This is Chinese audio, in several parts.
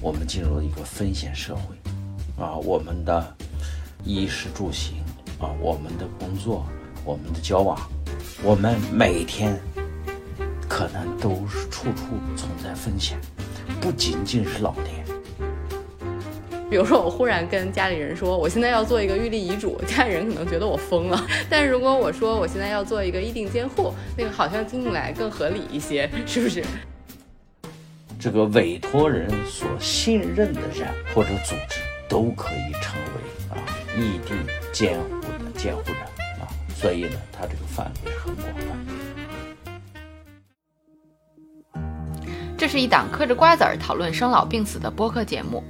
我们进入了一个风险社会，啊，我们的衣食住行，啊，我们的工作，我们的交往，我们每天可能都是处处存在风险，不仅仅是老年。比如说，我忽然跟家里人说，我现在要做一个预立遗嘱，家里人可能觉得我疯了。但如果我说我现在要做一个议定监护，那个好像听起来更合理一些，是不是？这个委托人所信任的人或者组织都可以成为啊异地监护的监护人啊，所以呢，它这个范围很广泛。这是一档嗑着瓜子儿讨论生老病死的播客节目。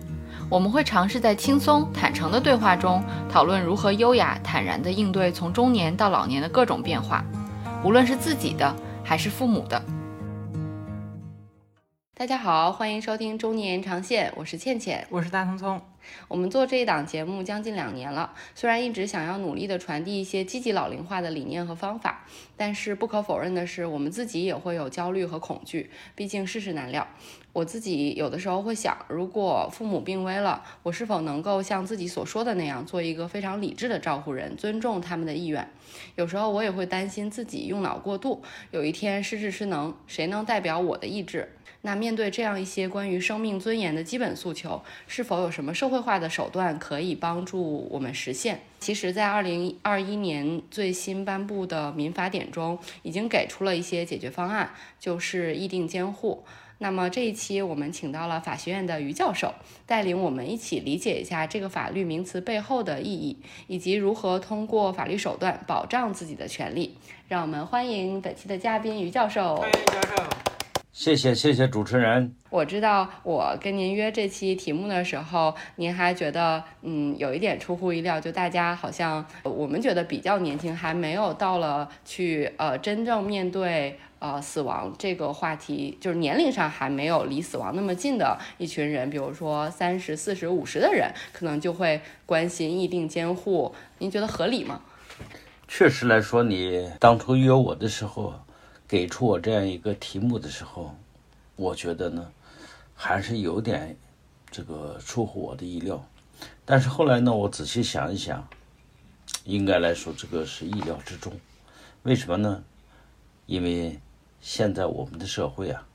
我们会尝试在轻松坦诚的对话中，讨论如何优雅坦然地应对从中年到老年的各种变化，无论是自己的还是父母的。大家好，欢迎收听中年延长线，我是倩倩，我是大聪聪。我们做这一档节目将近两年了，虽然一直想要努力的传递一些积极老龄化的理念和方法，但是不可否认的是，我们自己也会有焦虑和恐惧，毕竟世事难料。我自己有的时候会想，如果父母病危了，我是否能够像自己所说的那样，做一个非常理智的照顾人，尊重他们的意愿？有时候我也会担心自己用脑过度，有一天失智失能，谁能代表我的意志？那面对这样一些关于生命尊严的基本诉求，是否有什么社会化的手段可以帮助我们实现？其实，在二零二一年最新颁布的民法典中，已经给出了一些解决方案，就是议定监护。那么这一期我们请到了法学院的于教授，带领我们一起理解一下这个法律名词背后的意义，以及如何通过法律手段保障自己的权利。让我们欢迎本期的嘉宾于教授。欢迎教授。谢谢谢谢主持人。我知道我跟您约这期题目的时候，您还觉得嗯有一点出乎意料，就大家好像我们觉得比较年轻，还没有到了去呃真正面对呃死亡这个话题，就是年龄上还没有离死亡那么近的一群人，比如说三十四十五十的人，可能就会关心议定监护。您觉得合理吗？确实来说，你当初约我的时候。给出我这样一个题目的时候，我觉得呢，还是有点这个出乎我的意料。但是后来呢，我仔细想一想，应该来说这个是意料之中。为什么呢？因为现在我们的社会啊，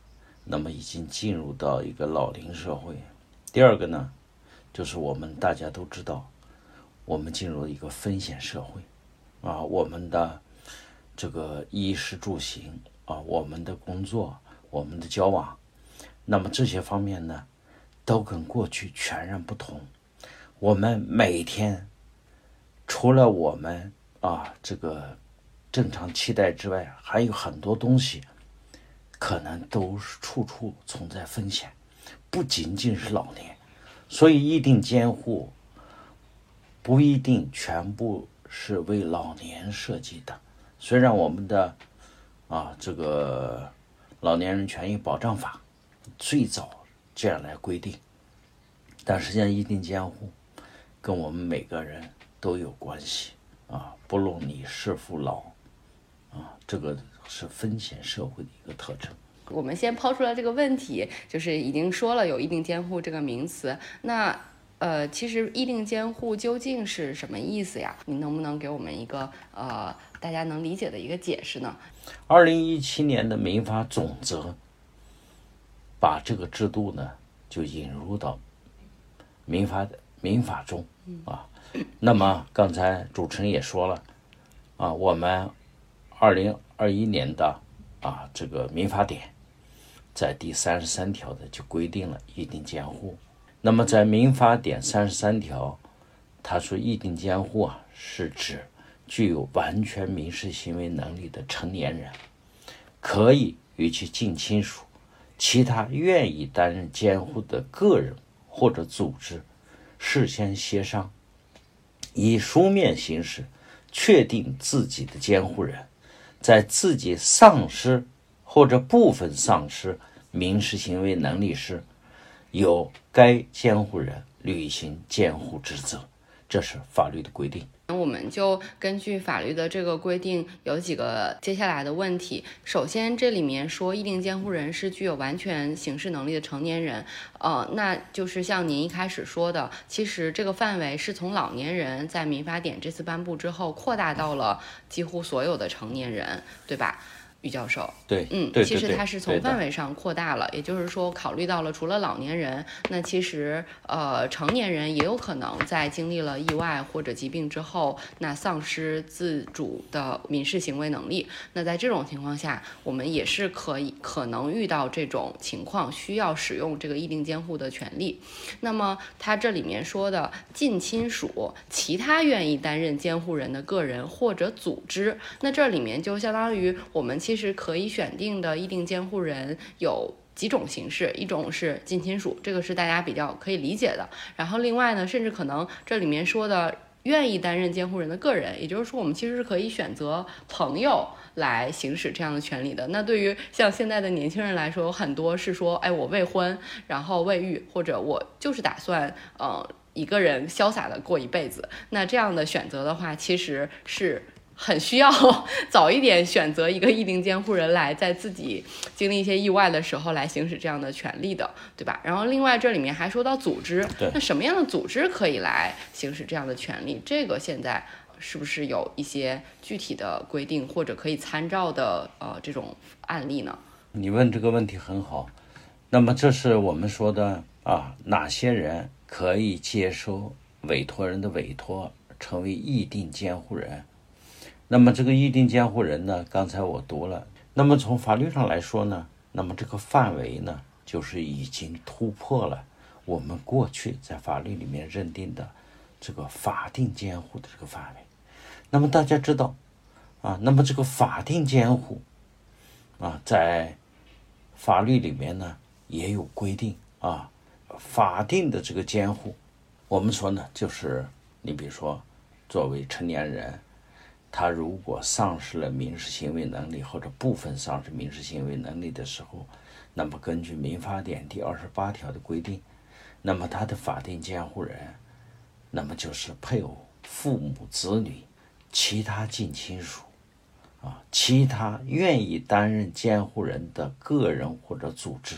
那么已经进入到一个老龄社会。第二个呢，就是我们大家都知道，我们进入了一个风险社会啊，我们的。这个衣食住行啊，我们的工作，我们的交往，那么这些方面呢，都跟过去全然不同。我们每天除了我们啊这个正常期待之外，还有很多东西，可能都是处处存在风险，不仅仅是老年。所以，一定监护不一定全部是为老年设计的。虽然我们的啊这个老年人权益保障法最早这样来规定，但实际上一定监护跟我们每个人都有关系啊，不论你是否老啊，这个是风险社会的一个特征。我们先抛出来这个问题，就是已经说了有一定监护这个名词，那呃，其实议定监护究竟是什么意思呀？你能不能给我们一个呃？大家能理解的一个解释呢？二零一七年的民法总则把这个制度呢就引入到民法民法中啊。那么刚才主持人也说了啊，我们二零二一年的啊这个民法典在第三十三条的就规定了一定监护。那么在民法典三十三条，他说议定监护啊是指。具有完全民事行为能力的成年人，可以与其近亲属、其他愿意担任监护的个人或者组织事先协商，以书面形式确定自己的监护人，在自己丧失或者部分丧失民事行为能力时，由该监护人履行监护职责。这是法律的规定。那我们就根据法律的这个规定，有几个接下来的问题。首先，这里面说议定监护人是具有完全刑事能力的成年人，呃，那就是像您一开始说的，其实这个范围是从老年人在民法典这次颁布之后，扩大到了几乎所有的成年人，对吧？于教授，对，嗯，对其实对它是从范围上扩大了，也就是说，考虑到了除了老年人，那其实呃成年人也有可能在经历了意外或者疾病之后，那丧失自主的民事行为能力。那在这种情况下，我们也是可以可能遇到这种情况，需要使用这个议定监护的权利。那么它这里面说的近亲属、其他愿意担任监护人的个人或者组织，那这里面就相当于我们其实可以选定的议定监护人有。几种形式，一种是近亲属，这个是大家比较可以理解的。然后另外呢，甚至可能这里面说的愿意担任监护人的个人，也就是说，我们其实是可以选择朋友来行使这样的权利的。那对于像现在的年轻人来说，有很多是说，哎，我未婚，然后未育，或者我就是打算，呃，一个人潇洒的过一辈子。那这样的选择的话，其实是。很需要 早一点选择一个议定监护人来，在自己经历一些意外的时候来行使这样的权利的，对吧？然后另外这里面还说到组织对，那什么样的组织可以来行使这样的权利？这个现在是不是有一些具体的规定或者可以参照的呃这种案例呢？你问这个问题很好，那么这是我们说的啊，哪些人可以接受委托人的委托，成为议定监护人？那么这个议定监护人呢，刚才我读了，那么从法律上来说呢，那么这个范围呢，就是已经突破了我们过去在法律里面认定的这个法定监护的这个范围。那么大家知道啊，那么这个法定监护啊，在法律里面呢也有规定啊，法定的这个监护，我们说呢，就是你比如说，作为成年人，他如果丧失了民事行为能力或者部分丧失民事行为能力的时候，那么根据民法典第二十八条的规定，那么他的法定监护人，那么就是配偶、父母、子女、其他近亲属。啊，其他愿意担任监护人的个人或者组织，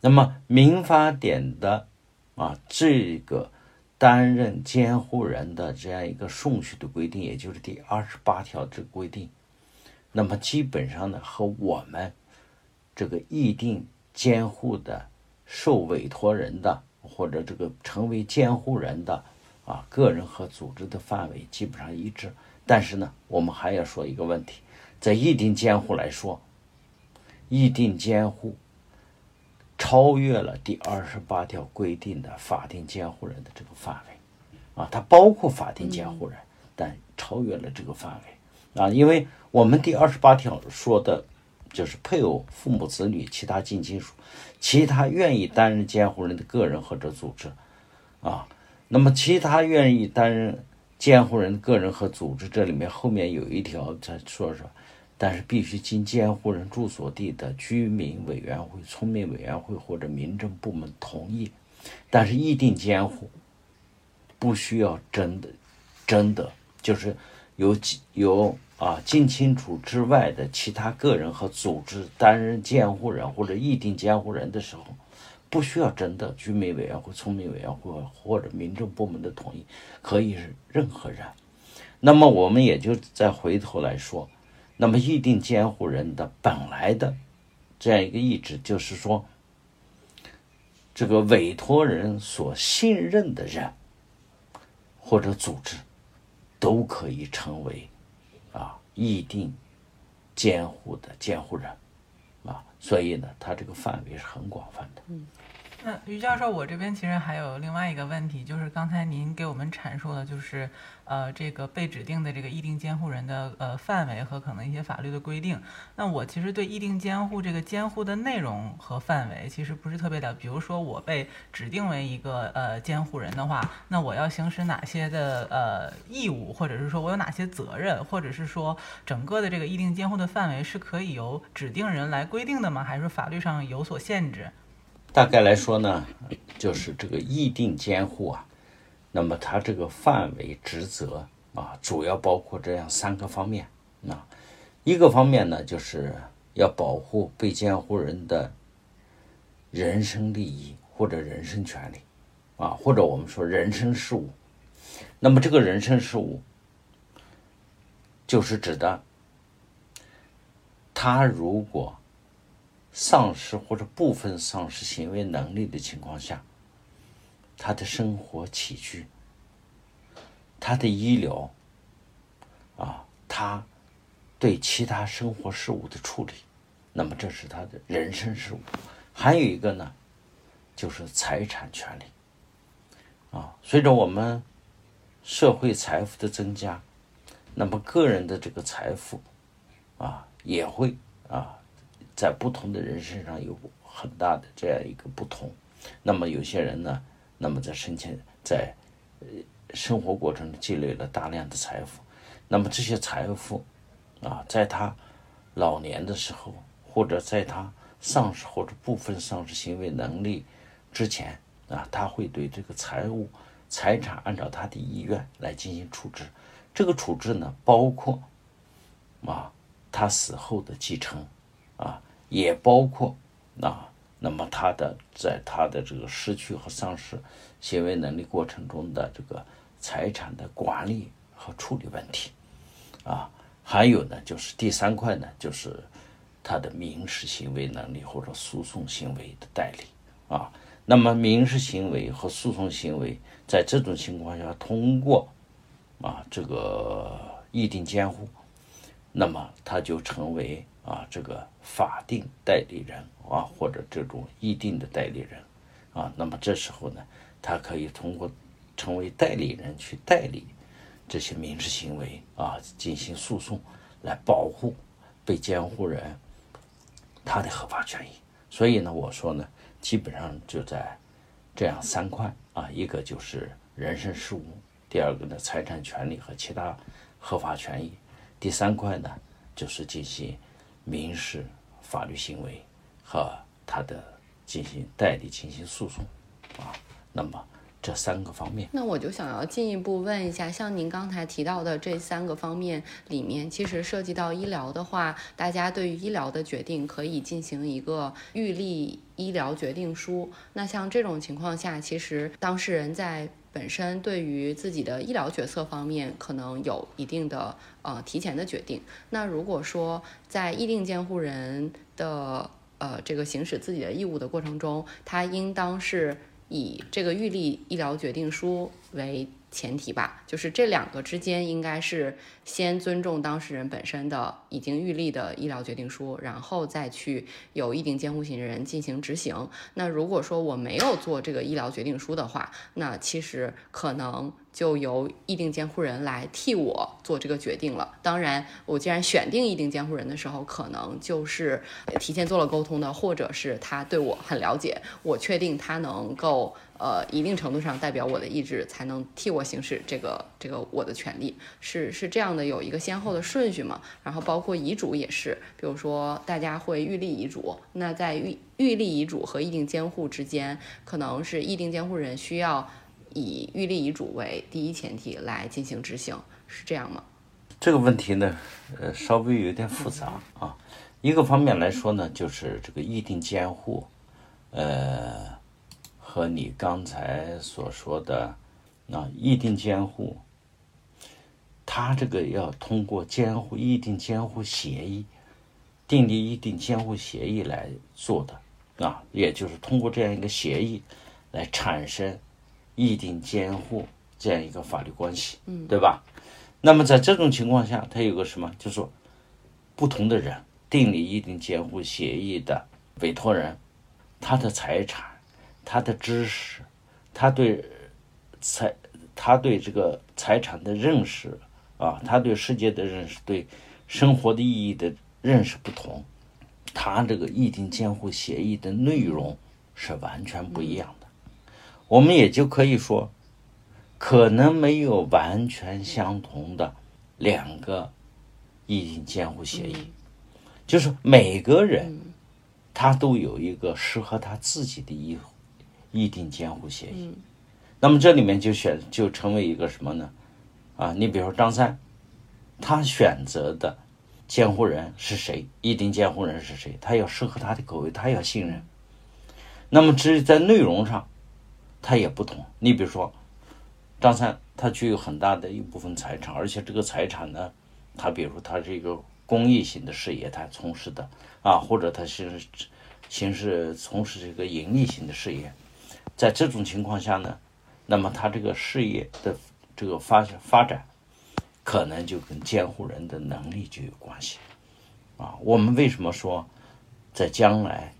那么民法典的啊这个担任监护人的这样一个顺序的规定，也就是第二十八条这个规定，那么基本上呢和我们这个议定监护的受委托人的或者这个成为监护人的啊个人和组织的范围基本上一致。但是呢，我们还要说一个问题，在议定监护来说，议定监护超越了第二十八条规定的法定监护人的这个范围，啊，它包括法定监护人，但超越了这个范围，啊，因为我们第二十八条说的，就是配偶、父母、子女、其他近亲属、其他愿意担任监护人的个人或者组织，啊，那么其他愿意担任监护人个人和组织，这里面后面有一条在说说，但是必须经监护人住所地的居民委员会、村民委员会或者民政部门同意，但是议定监护不需要真的真的就是由由啊近亲属之外的其他个人和组织担任监护人或者议定监护人的时候。不需要征得居民委员会、村民委员会或者民政部门的同意，可以是任何人。那么我们也就再回头来说，那么议定监护人的本来的这样一个意志，就是说，这个委托人所信任的人或者组织，都可以成为啊议定监护的监护人啊。所以呢，它这个范围是很广泛的。那于教授，我这边其实还有另外一个问题，就是刚才您给我们阐述的，就是呃，这个被指定的这个议定监护人的呃范围和可能一些法律的规定。那我其实对议定监护这个监护的内容和范围其实不是特别的。比如说我被指定为一个呃监护人的话，那我要行使哪些的呃义务，或者是说我有哪些责任，或者是说整个的这个议定监护的范围是可以由指定人来规定的吗？还是法律上有所限制？大概来说呢，就是这个议定监护啊，那么它这个范围职责啊，主要包括这样三个方面啊。一个方面呢，就是要保护被监护人的人身利益或者人身权利啊，或者我们说人身事务。那么这个人身事务，就是指的他如果丧失或者部分丧失行为能力的情况下，他的生活起居、他的医疗啊，他对其他生活事务的处理，那么这是他的人身事务。还有一个呢，就是财产权利啊，随着我们社会财富的增加，那么个人的这个财富啊，也会啊。在不同的人身上有很大的这样一个不同，那么有些人呢，那么在生前在呃生活过程中积累了大量的财富，那么这些财富啊，在他老年的时候，或者在他丧失或者部分丧失行为能力之前啊，他会对这个财务财产按照他的意愿来进行处置，这个处置呢，包括啊他死后的继承。也包括啊，那么他的在他的这个失去和丧失行为能力过程中的这个财产的管理和处理问题，啊，还有呢，就是第三块呢，就是他的民事行为能力或者诉讼行为的代理啊。那么民事行为和诉讼行为在这种情况下通过啊这个议定监护，那么他就成为。啊，这个法定代理人啊，或者这种议定的代理人啊，那么这时候呢，他可以通过成为代理人去代理这些民事行为啊，进行诉讼，来保护被监护人他的合法权益。所以呢，我说呢，基本上就在这样三块啊，一个就是人身事务，第二个呢，财产权利和其他合法权益，第三块呢，就是进行。民事法律行为和他的进行代理进行诉讼啊，那么这三个方面，那我就想要进一步问一下，像您刚才提到的这三个方面里面，其实涉及到医疗的话，大家对于医疗的决定可以进行一个预立医疗决定书。那像这种情况下，其实当事人在本身对于自己的医疗决策方面，可能有一定的呃提前的决定。那如果说在议定监护人的呃这个行使自己的义务的过程中，他应当是以这个预立医疗决定书为。前提吧，就是这两个之间应该是先尊重当事人本身的已经预立的医疗决定书，然后再去由议定监护人进行执行。那如果说我没有做这个医疗决定书的话，那其实可能。就由议定监护人来替我做这个决定了。当然，我既然选定议定监护人的时候，可能就是提前做了沟通的，或者是他对我很了解，我确定他能够呃一定程度上代表我的意志，才能替我行使这个这个我的权利，是是这样的，有一个先后的顺序嘛。然后包括遗嘱也是，比如说大家会预立遗嘱，那在预预立遗嘱和议定监护之间，可能是议定监护人需要。以预立遗嘱为第一前提来进行执行，是这样吗？这个问题呢，呃，稍微有点复杂啊。一个方面来说呢，就是这个议定监护，呃，和你刚才所说的啊议定监护，他这个要通过监护议定监护协议，订立议定监护协议来做的啊，也就是通过这样一个协议来产生。议定监护这样一个法律关系，嗯，对吧？那么在这种情况下，它有个什么？就是说，不同的人订立议定监护协议的委托人，他的财产、他的知识、他对财、他对这个财产的认识啊，他对世界的认识、对生活的意义的认识不同，他这个意定监护协议的内容是完全不一样的。我们也就可以说，可能没有完全相同的两个意定监护协议，就是每个人他都有一个适合他自己的议议定监护协议。那么这里面就选就成为一个什么呢？啊，你比如说张三，他选择的监护人是谁？议定监护人是谁？他要适合他的口味，他要信任。那么至于在内容上，他也不同。你比如说张三，他具有很大的一部分财产，而且这个财产呢，他比如说他是一个公益性的事业，他从事的啊，或者他是形式从事这个盈利性的事业，在这种情况下呢，那么他这个事业的这个发发展，可能就跟监护人的能力就有关系啊。我们为什么说在将来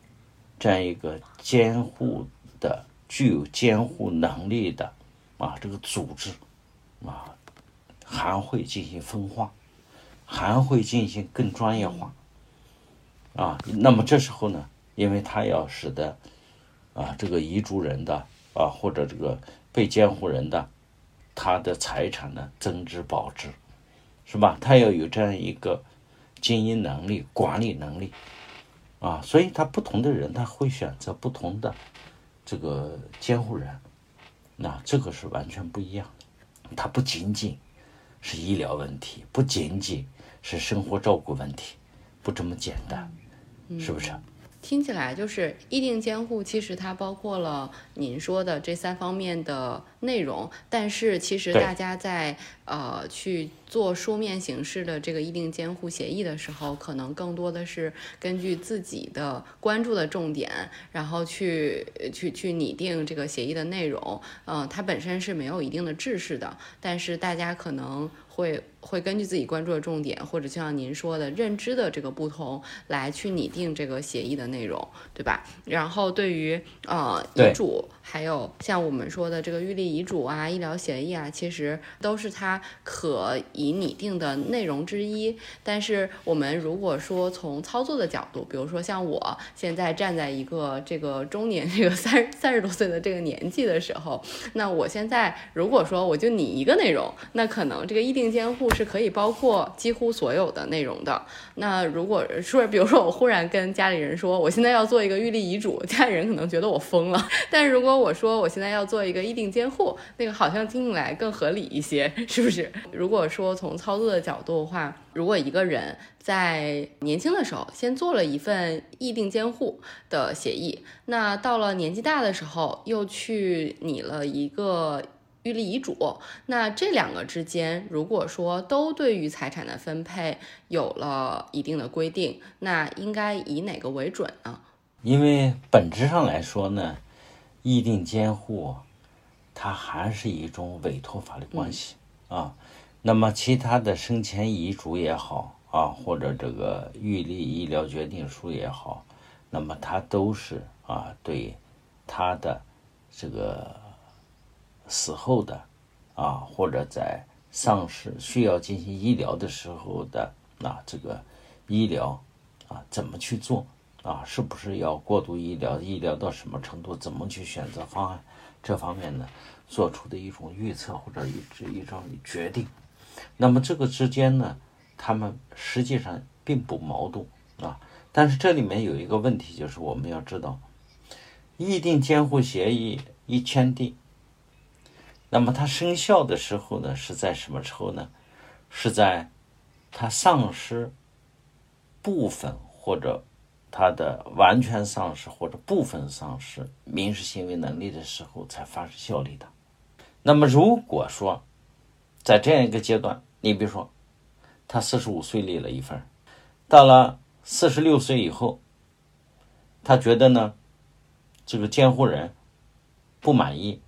这样一个监护的具有监护能力的啊这个组织啊，还会进行分化，还会进行更专业化啊。那么这时候呢，因为他要使得啊这个遗嘱人的啊或者这个被监护人的他的财产呢增值保值，是吧？他要有这样一个经营能力、管理能力啊，所以他不同的人他会选择不同的这个监护人，那这个是完全不一样的。它不仅仅是医疗问题，不仅仅是生活照顾问题，不这么简单，是不是？听起来就是议定监护，其实它包括了您说的这三方面的内容，但是其实大家在呃去做书面形式的这个议定监护协议的时候，可能更多的是根据自己的关注的重点，然后去去去拟定这个协议的内容。嗯、它本身是没有一定的制式的，但是大家可能会会根据自己关注的重点，或者就像您说的认知的这个不同，来去拟定这个协议的内容，对吧？然后对于呃遗嘱，还有像我们说的这个预立遗嘱啊、医疗协议啊，其实都是它可以拟定的内容之一。但是我们如果说从操作的角度，比如说像我现在站在一个这个中年这个三三十多岁的这个年纪的时候，那我现在如果说我就拟一个内容，那可能这个议定监护是可以包括几乎所有的内容的。那如果说，比如说我忽然跟家里人说，我现在要做一个预立遗嘱，家里人可能觉得我疯了。但是如果我说我现在要做一个议定监护，那个好像听起来更合理一些，是不是？如果说从操作的角度的话，如果一个人在年轻的时候先做了一份议定监护的协议，那到了年纪大的时候又去拟了一个预立遗嘱，那这两个之间，如果说都对于财产的分配有了一定的规定，那应该以哪个为准呢？因为本质上来说呢，议定监护它还是一种委托法律关系、啊。那么其他的生前遗嘱也好啊，或者这个预立医疗决定书也好，那么它都是啊对他的这个死后的啊，或者在丧事需要进行医疗的时候的啊这个医疗啊怎么去做啊，是不是要过度医疗，医疗到什么程度，怎么去选择方案，这方面呢做出的一种预测或者一一种决定。那么这个之间呢，他们实际上并不矛盾啊。但是这里面有一个问题，就是我们要知道，议定监护协议一签订，那么它生效的时候呢，是在什么时候呢？是在它丧失部分或者他的完全丧失或者部分丧失民事行为能力的时候才发生效力的。那么如果说在这样一个阶段，你比如说他四十五岁立了一份，到了四十六岁以后，他觉得呢，这个监护人不满意，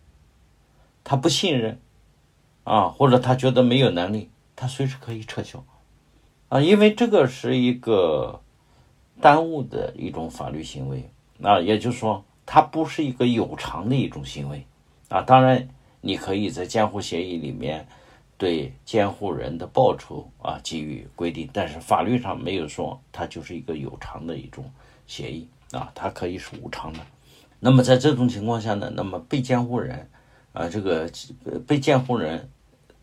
他不信任，啊，或者他觉得没有能力，他随时可以撤销，啊，因为这个是一个耽误的一种法律行为，啊，也就是说，它不是一个有偿的一种行为，啊，当然你可以在监护协议里面对监护人的报酬啊给予规定，但是法律上没有说它就是一个有偿的一种协议。啊，它可以是无偿的。那么在这种情况下呢，那么被监护人啊，这个被监护人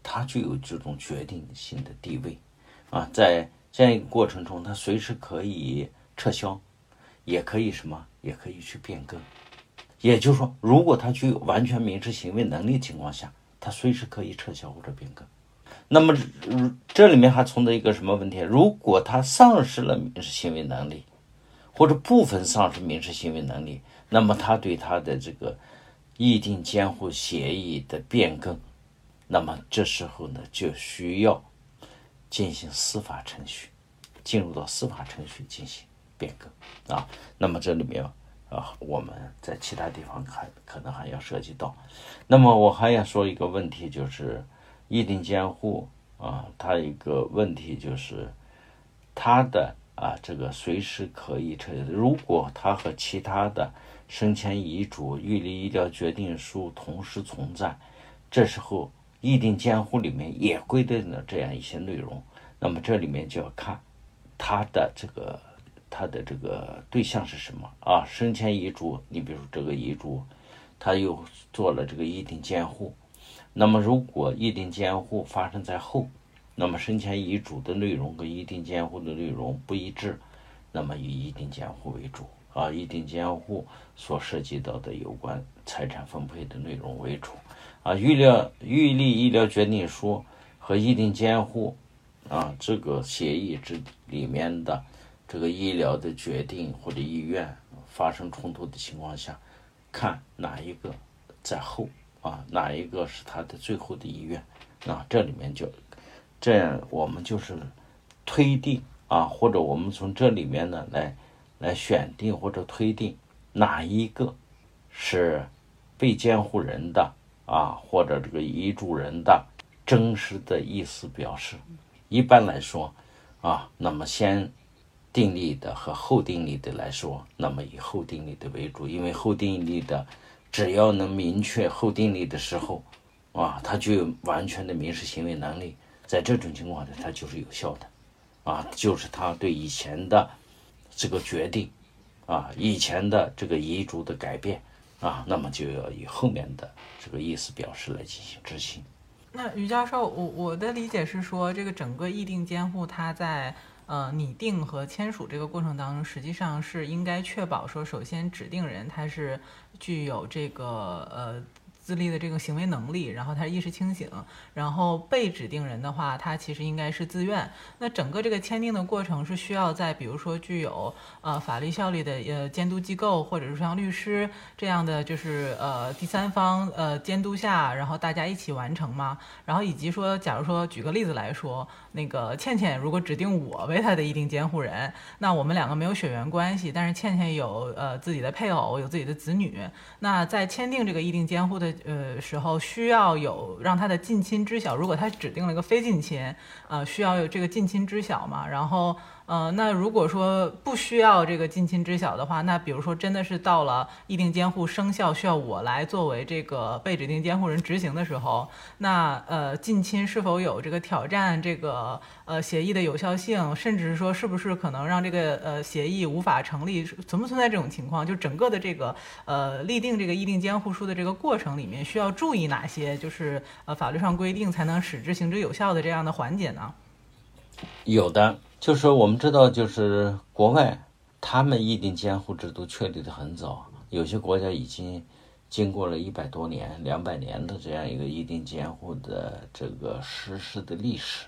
他具有这种决定性的地位。啊，在这样一个过程中，他随时可以撤销，也可以什么，也可以去变更。也就是说，如果他具有完全民事行为能力情况下，他随时可以撤销或者变更。那么这里面还存在一个什么问题？如果他丧失了民事行为能力，或者部分丧失民事行为能力，那么他对他的这个议定监护协议的变更，那么这时候呢就需要进行司法程序，进入到司法程序进行变更啊。那么这里面啊，我们在其他地方还可能还要涉及到。那么我还要说一个问题，就是议定监护啊，它一个问题就是它的。啊，这个随时可以撤。如果他和其他的生前遗嘱、预立医疗决定书同时存在，这时候议定监护里面也规定了这样一些内容。那么这里面就要看他的这个他的这个对象是什么啊？生前遗嘱，你比如这个遗嘱，他又做了这个议定监护。那么如果议定监护发生在后。那么生前遗嘱的内容跟议定监护的内容不一致，那么以议定监护为主啊，议定监护所涉及到的有关财产分配的内容为主啊，预料预立医疗决定书和议定监护啊这个协议之里面的这个医疗的决定或者意愿发生冲突的情况下，看哪一个在后啊，哪一个是他的最后的意愿啊，这里面就。这样我们就是推定啊，或者我们从这里面呢来来选定或者推定哪一个是被监护人的啊，或者这个遗嘱人的真实的意思表示。一般来说啊，那么先定力的和后定力的来说，那么以后定力的为主，因为后定力的只要能明确后定力的时候啊，他就有完全的民事行为能力。在这种情况下，它就是有效的，啊，就是他对以前的这个决定，啊，以前的这个遗嘱的改变，啊，那么就要以后面的这个意思表示来进行执行。那于教授，我我的理解是说，这个整个议定监护，它在呃拟定和签署这个过程当中，实际上是应该确保说，首先指定人他是具有这个呃。自立的这个行为能力，然后他意识清醒，然后被指定人的话，他其实应该是自愿。那整个这个签订的过程是需要在比如说具有呃法律效力的呃监督机构，或者是像律师这样的就是呃第三方呃监督下，然后大家一起完成吗？然后以及说，假如说举个例子来说，那个倩倩如果指定我为她的一定监护人，那我们两个没有血缘关系，但是倩倩有呃自己的配偶，有自己的子女，那在签订这个议定监护的。呃，时候需要有让他的近亲知晓。如果他指定了一个非近亲，呃，需要有这个近亲知晓嘛？然后，呃，那如果说不需要这个近亲知晓的话，那比如说真的是到了议定监护生效，需要我来作为这个被指定监护人执行的时候，那呃，近亲是否有这个挑战这个呃协议的有效性，甚至是说是不是可能让这个呃协议无法成立？存不存在这种情况？就整个的这个呃立定这个议定监护书的这个过程里面。需要注意哪些？就是呃，法律上规定才能使之行之有效的这样的环节呢？有的，就是我们知道，就是国外他们议定监护制度确立的很早，有些国家已经经过了一百多年、两百年的这样一个议定监护的这个实施的历史。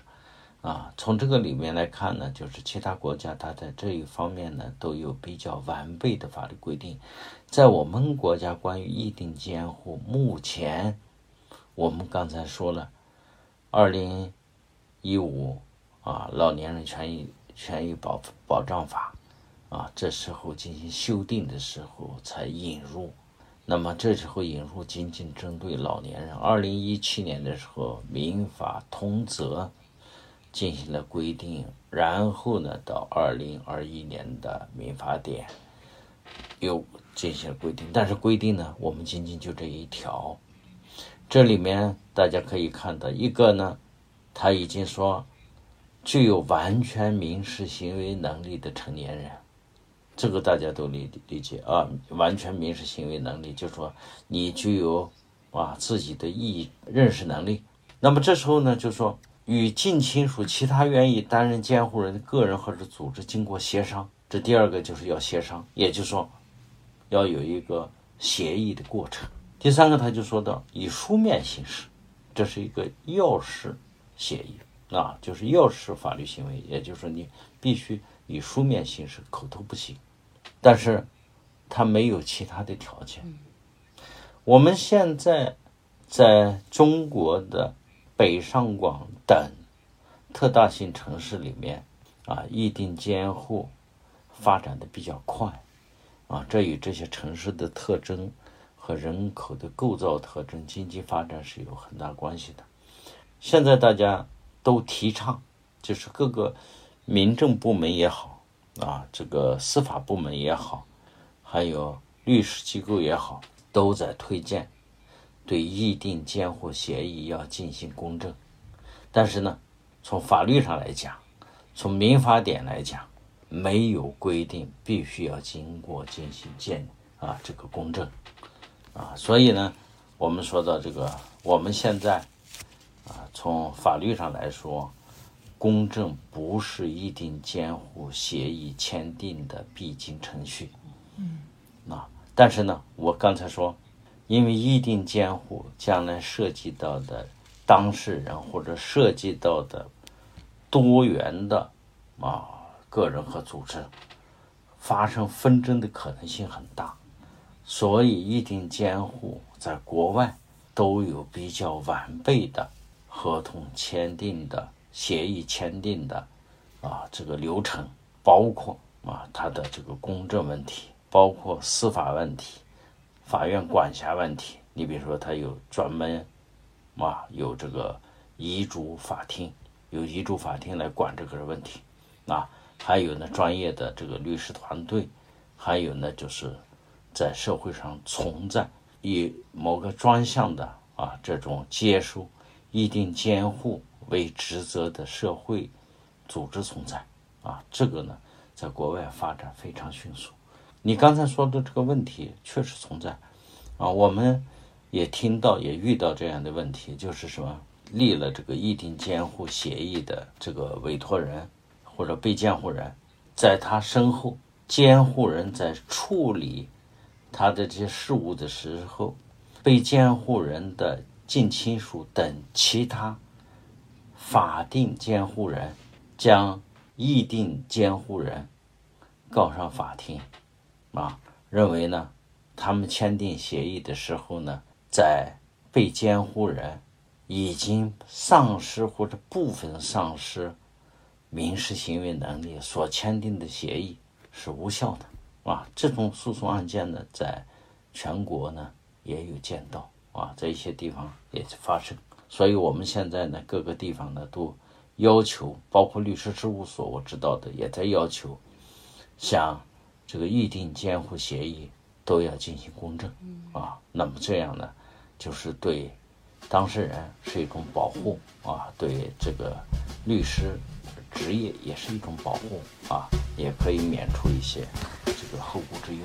啊，从这个里面来看呢，就是其他国家它在这一方面呢都有比较完备的法律规定。在我们国家关于议定监护，目前我们刚才说了，二零一五啊老年人权益权益保保障法啊，这时候进行修订的时候才引入。那么这时候引入仅仅针对老年人。二零一七年的时候，民法通则。进行了规定，然后呢，到二零二一年的民法典又进行了规定，但是规定呢，我们仅仅就这一条。这里面大家可以看到，一个呢，他已经说具有完全民事行为能力的成年人，这个大家都理理解啊，完全民事行为能力，就说你具有啊自己的意认识能力。那么这时候呢，就说。与近亲属其他愿意担任监护人的个人或者组织经过协商，这第二个就是要协商，也就是说，要有一个协议的过程。第三个，他就说到以书面形式，这是一个要式协议啊，就是要式法律行为，也就是说你必须以书面形式，口头不行。但是，他没有其他的条件。我们现在在中国的北上广等特大型城市里面啊，议定监护发展的比较快啊，这与这些城市的特征和人口的构造特征、经济发展是有很大关系的。现在大家都提倡，就是各个民政部门也好啊，这个司法部门也好，还有律师机构也好，都在推荐对议定监护协议要进行公证。但是呢，从法律上来讲，从民法典来讲，没有规定必须要经过进行鉴啊这个公证啊，所以呢，我们说到这个，我们现在啊从法律上来说，公证不是议定监护协议签订的必经程序。嗯，那但是呢，我刚才说，因为议定监护将来涉及到的当事人或者涉及到的多元的啊个人和组织发生纷争的可能性很大，所以议定监护在国外都有比较完备的合同签订的协议签订的啊这个流程，包括啊它的这个公证问题，包括司法问题、法院管辖问题。你比如说，它有专门啊有这个遗嘱法庭，有遗嘱法庭来管这个问题啊。还有呢，专业的这个律师团队，还有呢，就是在社会上存在以某个专项的啊这种接收议定监护为职责的社会组织存在啊，这个呢，在国外发展非常迅速。你刚才说的这个问题确实存在啊，我们也听到也遇到这样的问题，就是什么立了这个议定监护协议的这个委托人。或者被监护人，在他身后，监护人在处理他的这些事务的时候，被监护人的近亲属等其他法定监护人将议定监护人告上法庭，啊，认为呢，他们签订协议的时候呢，在被监护人已经丧失或者部分丧失。民事行为能力所签订的协议是无效的，啊，这种诉讼案件呢，在全国呢也有见到，啊，在一些地方也发生，所以我们现在呢，各个地方呢都要求，包括律师事务所，我知道的也在要求，像这个预定监护协议都要进行公证，啊，那么这样呢，就是对当事人是一种保护，啊，对这个律师。职业也是一种保护啊，也可以免除一些这个后顾之忧。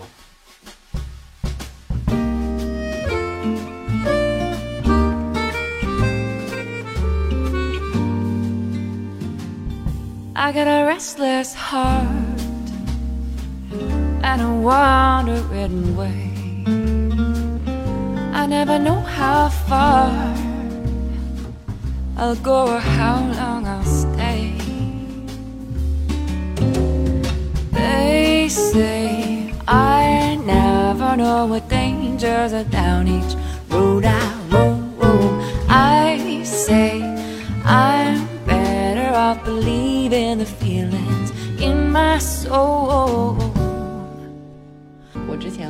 I got a restless heart and a wandering way. I never know how far I'll go or how long I'll stay. They say I never know what dangers are down each road I roam. I say I'm off believing the feelings in my soul.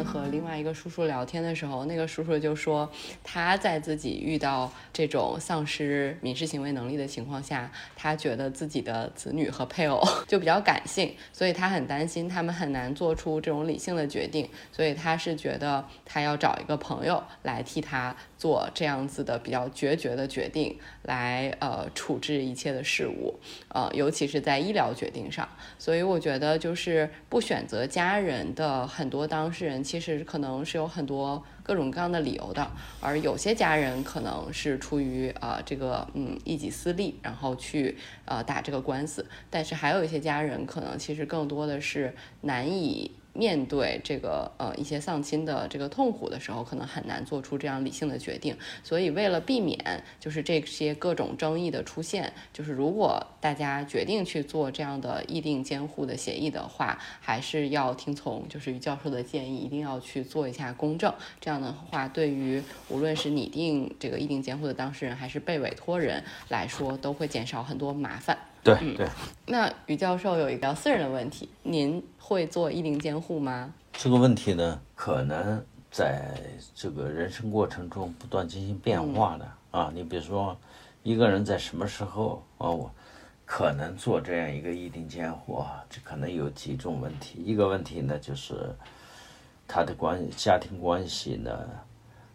和另外一个叔叔聊天的时候，那个叔叔就说他在自己遇到这种丧失民事行为能力的情况下，他觉得自己的子女和配偶 就比较感性，所以他很担心他们很难做出这种理性的决定，所以他是觉得他要找一个朋友来替他做这样子的比较决绝的决定，来呃处置一切的事物，呃，尤其是在医疗决定上。所以我觉得就是不选择家人的很多当事人，其实可能是有很多各种各样的理由的，而有些家人可能是出于啊这个嗯一己私利，然后去呃打这个官司，但是还有一些家人可能其实更多的是难以面对这个呃一些丧亲的这个痛苦的时候，可能很难做出这样理性的决定。所以为了避免就是这些各种争议的出现，就是如果大家决定去做这样的议定监护的协议的话，还是要听从就是于教授的建议，一定要去做一下公证。这样的话，对于无论是拟定这个议定监护的当事人，还是被委托人来说，都会减少很多麻烦。对对，那于教授有一个私人的问题，您会做一定监护吗？这个问题呢，可能在这个人生过程中不断进行变化的啊。你比如说，一个人在什么时候啊，我可能做这样一个一定监护啊，这可能有几种问题。一个问题呢，就是他的关家庭关系呢，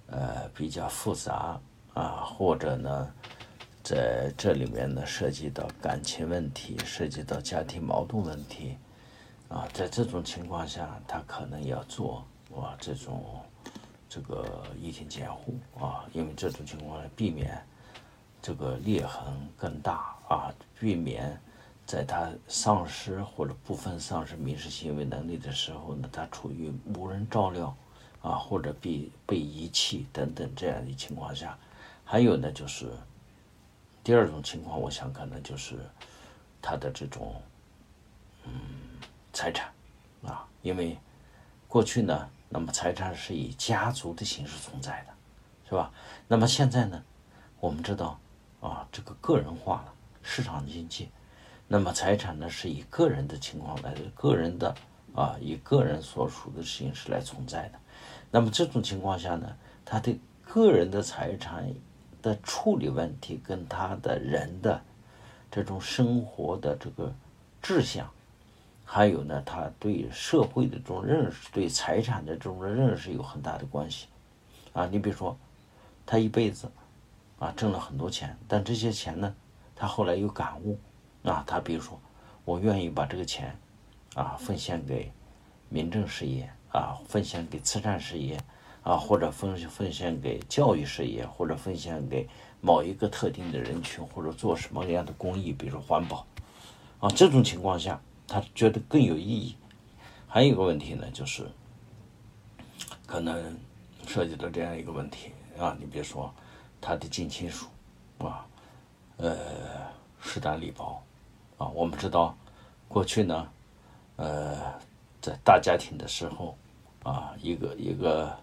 呃，比较复杂啊，或者呢。在这里面呢，涉及到感情问题，涉及到家庭矛盾问题，啊，在这种情况下，他可能要做啊这种这个疫情监护啊，因为这种情况避免这个裂痕更大啊，避免在他丧失或者部分丧失民事行为能力的时候呢，他处于无人照料啊，或者被被遗弃等等这样的情况下，还有呢就是。第二种情况，我想可能就是他的这种嗯财产啊，因为过去呢，那么财产是以家族的形式存在的，是吧？那么现在呢，我们知道啊，这个个人化了市场经济，那么财产呢是以个人的情况来，个人的啊，以个人所属的形式来存在的。那么这种情况下呢，他的个人的财产。的处理问题跟他的人的这种生活的这个志向，还有呢，他对社会的这种认识、对财产的这种认识有很大的关系。啊，你比如说，他一辈子啊挣了很多钱，但这些钱呢，他后来有感悟啊，他比如说，我愿意把这个钱啊奉献给民政事业啊，奉献给慈善事业。啊，或者奉奉献给教育事业，或者奉献给某一个特定的人群，或者做什么样的公益，比如说环保，啊，这种情况下，他觉得更有意义。还有一个问题呢，就是可能涉及到这样一个问题啊，你比如说他的近亲属，啊，呃，势单力薄，啊，我们知道过去呢，呃，在大家庭的时候，啊，一个一个。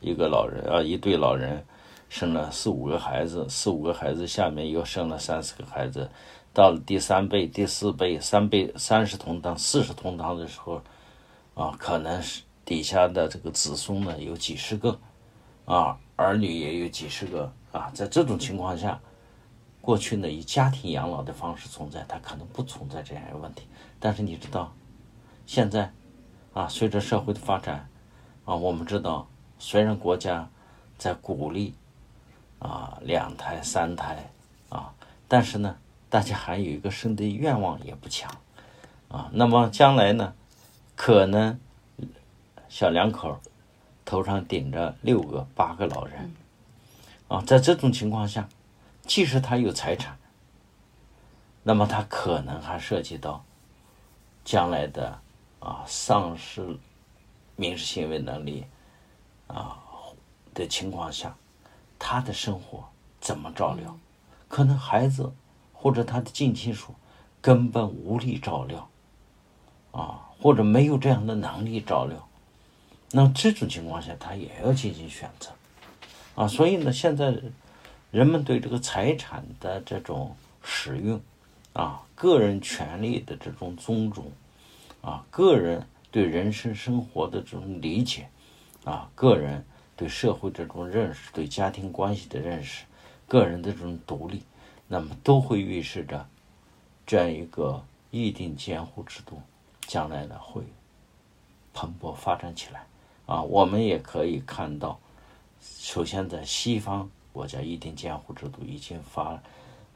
一个老人啊，一对老人生了四五个孩子，四五个孩子下面又生了三四个孩子，到了第三辈、第四辈、三辈、三十同堂、四十同堂的时候，啊，可能是底下的这个子孙呢有几十个，啊，儿女也有几十个啊，在这种情况下，过去呢以家庭养老的方式存在，它可能不存在这样一个问题。但是你知道，现在啊，随着社会的发展，啊，我们知道。虽然国家在鼓励啊两胎三胎啊，但是呢，大家还有一个生的愿望也不强啊。那么将来呢，可能小两口头上顶着六个八个老人啊，在这种情况下，即使他有财产，那么他可能还涉及到将来的啊丧失民事行为能力。啊的情况下，他的生活怎么照料？可能孩子或者他的近亲属根本无力照料，啊，或者没有这样的能力照料。那这种情况下，他也要进行选择，啊，所以呢，现在人们对这个财产的这种使用，啊，个人权利的这种尊重，啊，个人对人生生活的这种理解。啊，个人对社会这种认识，对家庭关系的认识，个人的这种独立，那么都会预示着这样一个议定监护制度将来呢会蓬勃发展起来。啊，我们也可以看到，首先在西方国家议定监护制度已经发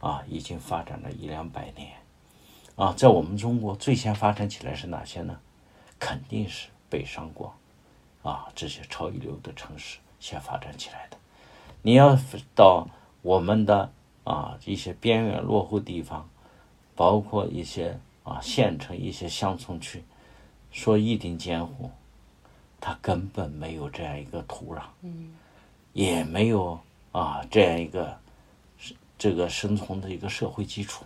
啊已经发展了一两百年。啊，在我们中国最先发展起来是哪些呢？肯定是北上广。啊，这些超一流的城市先发展起来的。你要到我们的啊一些边远落后地方，包括一些啊县城、一些乡村去，说一定监护他根本没有这样一个土壤，嗯，也没有啊这样一个这个生存的一个社会基础，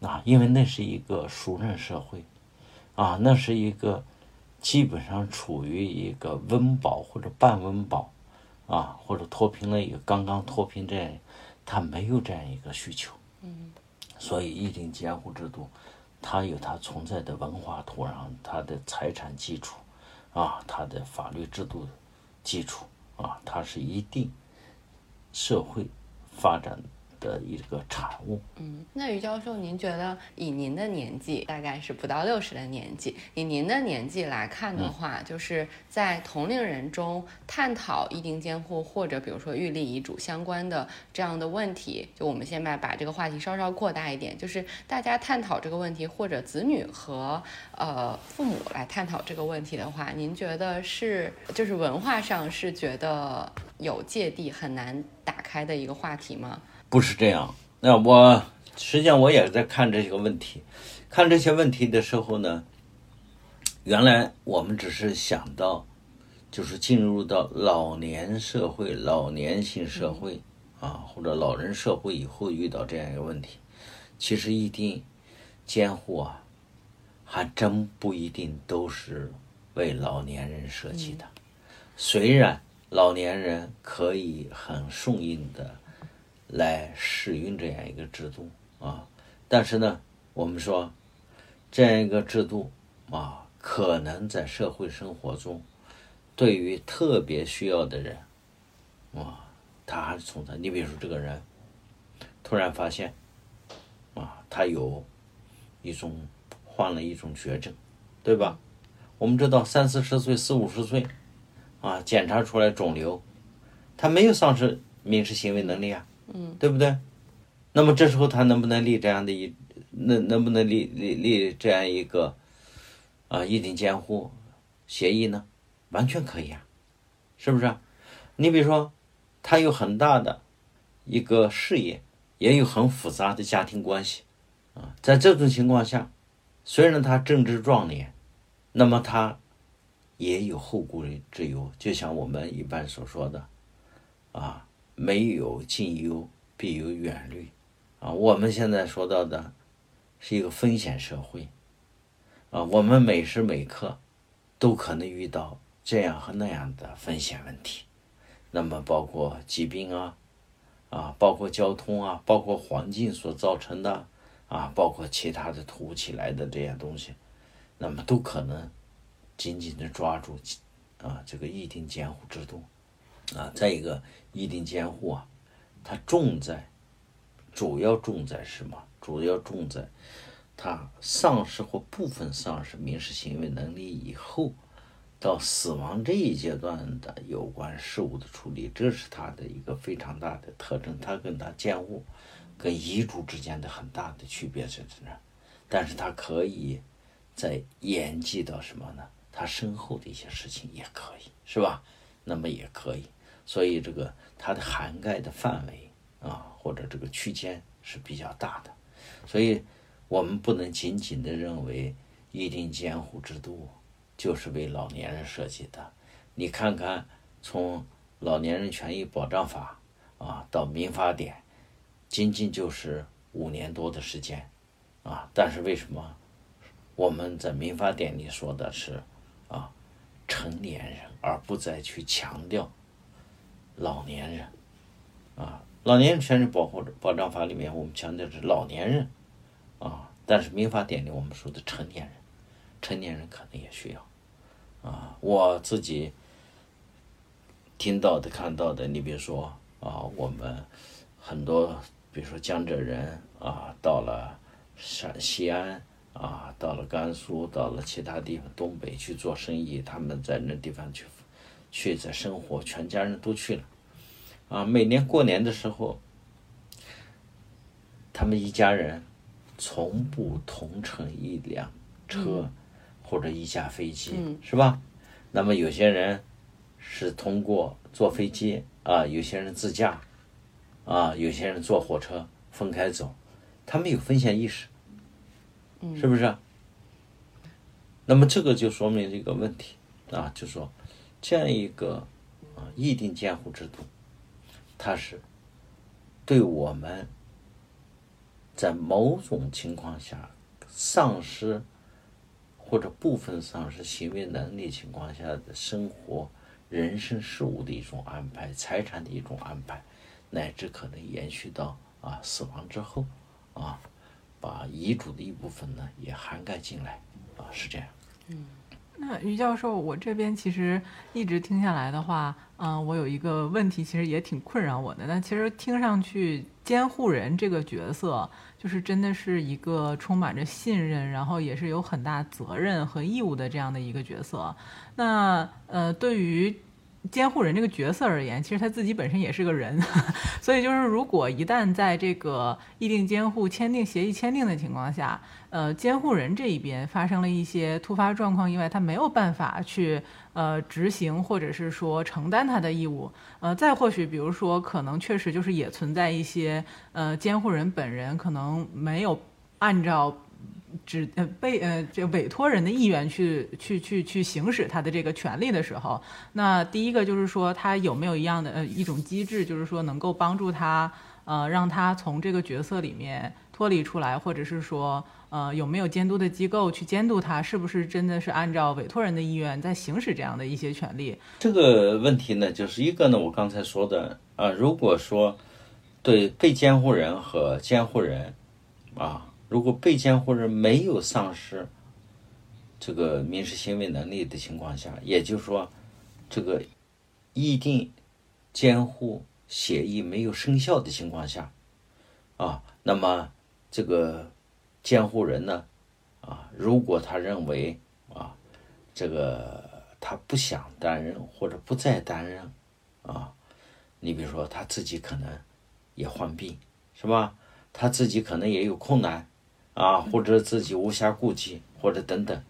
啊，因为那是一个熟人社会，啊，那是一个基本上处于一个温饱或者半温饱，啊，或者脱贫了一个刚刚脱贫这样，他没有这样一个需求，嗯，所以一定监护制度，它有它存在的文化土壤，它的财产基础。啊，它的法律制度基础啊，它是一定社会发展。的一个产物。嗯，那于教授，您觉得以您的年纪，大概是不到六十的年纪，以您的年纪来看的话，就是在同龄人中探讨议定监护或者比如说预立遗嘱相关的这样的问题，就我们现在把这个话题稍稍扩大一点，就是大家探讨这个问题，或者子女和呃父母来探讨这个问题的话，您觉得是就是文化上是觉得有芥蒂很难打开的一个话题吗？不是这样，那我实际上我也在看这些个问题，看这些问题的时候呢，原来我们只是想到，就是进入到老年社会、老年性社会啊，或者老人社会以后遇到这样一个问题，其实一定监护啊，还真不一定都是为老年人设计的，虽然老年人可以很顺应的。来使用这样一个制度啊，但是呢，我们说这样一个制度啊，可能在社会生活中，对于特别需要的人啊，他还是存在。你比如说，这个人突然发现啊，他有一种患了一种绝症，对吧？我们知道，三四十岁、四五十岁啊，检查出来肿瘤，他没有丧失民事行为能力啊。嗯，对不对？那么这时候他能不能立这样的一，能能不能立立立这样一个啊一定监护协议呢？完全可以啊，是不是？你比如说，他有很大的一个事业，也有很复杂的家庭关系啊，在这种情况下，虽然他正值壮年，那么他也有后顾之忧，就像我们一般所说的啊。没有近忧，必有远虑，啊，我们现在说到的，是一个风险社会，啊，我们每时每刻都可能遇到这样和那样的风险问题，那么包括疾病啊，啊，包括交通啊，包括环境所造成的，啊，包括其他的突如其来的这些东西，那么都可能紧紧的抓住，啊，这个疫定监护制度。啊，再一个，议定监护啊，它重在，主要重在什么？主要重在，他丧失或部分丧失民事行为能力以后，到死亡这一阶段的有关事务的处理，这是他的一个非常大的特征。他跟他监护，跟遗嘱之间的很大的区别在这儿，但是他可以在延及到什么呢？他身后的一些事情也可以，是吧？那么也可以。所以这个它的涵盖的范围啊，或者这个区间是比较大的，所以我们不能仅仅的认为议定监护制度就是为老年人设计的。你看看，从老年人权益保障法啊到民法典，仅仅就是五年多的时间啊，但是为什么我们在民法典里说的是啊成年人，而不再去强调？老年人，啊，老年人权益保护保障法里面，我们强调是老年人，啊，但是民法典里我们说的成年人，成年人可能也需要，啊，我自己听到的、看到的，你比如说啊，我们很多，比如说江浙人啊，到了陕西安啊，到了甘肃，到了其他地方东北去做生意，他们在那地方去。去在生活，全家人都去了，啊，每年过年的时候，他们一家人从不同乘一辆车或者一架飞机，是吧？那么有些人是通过坐飞机啊，有些人自驾啊，有些人坐火车分开走，他们有风险意识，是不是？那么这个就说明这个问题啊，就说。这样一个啊议定监护制度，它是对我们在某种情况下丧失或者部分丧失行为能力情况下的生活、人生事务的一种安排，财产的一种安排，乃至可能延续到啊死亡之后啊，把遗嘱的一部分呢也涵盖进来啊，是这样。嗯那于教授，我这边其实一直听下来的话，嗯、我有一个问题，其实也挺困扰我的。但其实听上去，监护人这个角色，就是真的是一个充满着信任，然后也是有很大责任和义务的这样的一个角色。那呃，对于监护人这个角色而言，其实他自己本身也是个人，所以就是如果一旦在这个议定监护签订协议签订的情况下，呃，监护人这一边发生了一些突发状况意外，他没有办法去呃执行或者是说承担他的义务，呃，再或许比如说可能确实就是也存在一些呃监护人本人可能没有按照。指呃被呃这委托人的意愿去去去去行使他的这个权利的时候，那第一个就是说他有没有一样的呃一种机制，就是说能够帮助他呃让他从这个角色里面脱离出来，或者是说呃有没有监督的机构去监督他是不是真的是按照委托人的意愿在行使这样的一些权利？这个问题呢，就是一个呢，我刚才说的啊，如果说对被监护人和监护人啊，如果被监护人没有丧失这个民事行为能力的情况下，也就是说，这个议定监护协议没有生效的情况下，啊，那么这个监护人呢，啊，如果他认为啊，这个他不想担任或者不再担任，啊，你比如说他自己可能也患病，是吧？他自己可能也有困难，啊，或者自己无暇顾及，或者等等，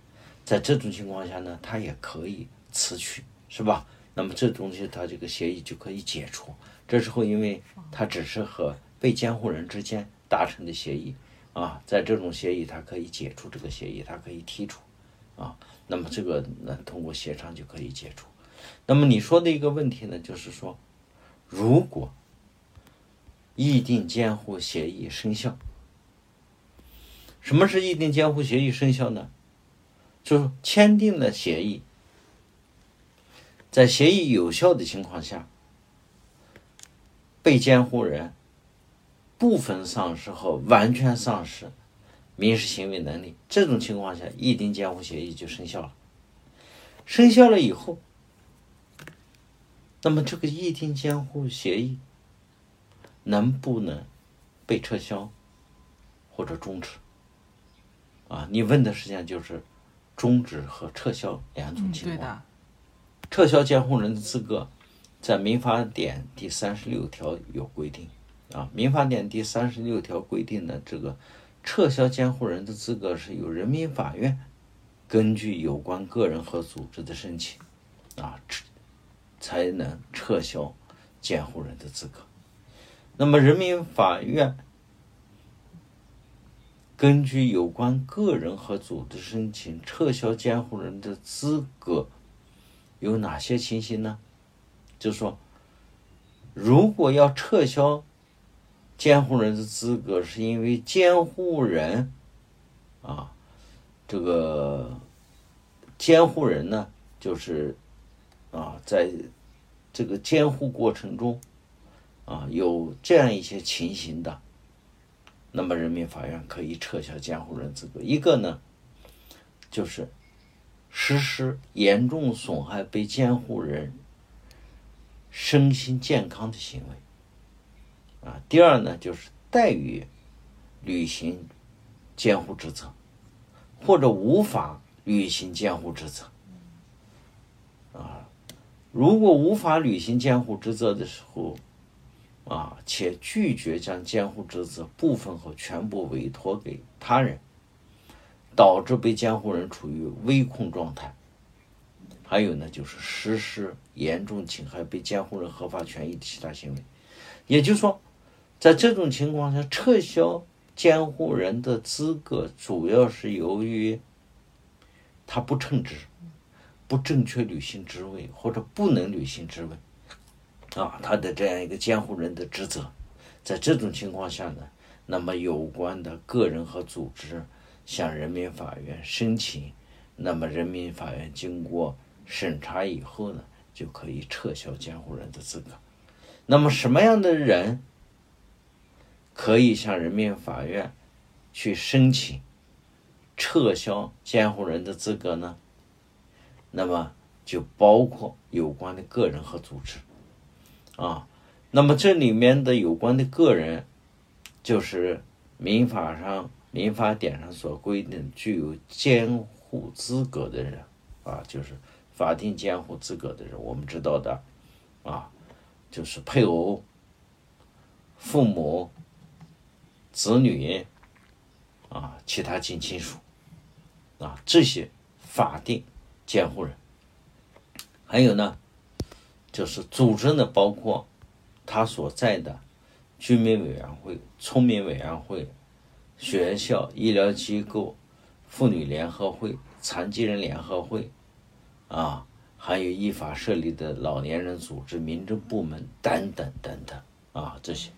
在这种情况下呢，他也可以辞去，是吧？那么这东西他这个协议就可以解除。这时候，因为他只是和被监护人之间达成的协议，啊，在这种协议他可以解除这个协议，他可以剔除，啊，那么这个呢通过协商就可以解除。那么你说的一个问题呢，就是说，如果议定监护协议生效，什么是议定监护协议生效呢？就是签订了协议，在协议有效的情况下，被监护人部分丧失和完全丧失民事行为能力，这种情况下，议定监护协议就生效了。生效了以后，那么这个议定监护协议能不能被撤销或者终止？啊，你问的实际上就是终止和撤销两种情况。对的，撤销监护人的资格，在民法典第三十六条有规定啊。民法典第三十六条规定的，这个撤销监护人的资格是由人民法院根据有关个人和组织的申请啊，撤才能撤销监护人的资格。那么人民法院根据有关个人和组织申请撤销监护人的资格。有哪些情形呢？就是说，如果要撤销监护人的资格，是因为监护人啊，这个监护人呢，就是啊，在这个监护过程中啊，有这样一些情形的，那么人民法院可以撤销监护人资格。一个呢，就是。实施严重损害被监护人身心健康的行为，啊，第二呢就是怠于履行监护职责，或者无法履行监护职责，啊，如果无法履行监护职责的时候，啊，且拒绝将监护职责部分和全部委托给他人。导致被监护人处于危控状态，还有呢，就是实施严重侵害被监护人合法权益的其他行为。也就是说，在这种情况下，撤销监护人的资格，主要是由于他不称职，不正确履行职位或者不能履行职位，啊，他的这样一个监护人的职责，在这种情况下呢，那么有关的个人和组织向人民法院申请，那么人民法院经过审查以后呢，就可以撤销监护人的资格。那么什么样的人可以向人民法院去申请撤销监护人的资格呢？那么就包括有关的个人和组织，啊，那么这里面的有关的个人，就是民法上民法典上所规定具有监护资格的人，啊，就是法定监护资格的人，我们知道的，啊，就是配偶、父母、子女，啊，其他近亲属，啊，这些法定。监护人，还有呢，就是组织呢，包括他所在的居民委员会、村民委员会、学校、医疗机构、妇女联合会、残疾人联合会，啊，还有依法设立的老年人组织、民政部门等等等等啊，这些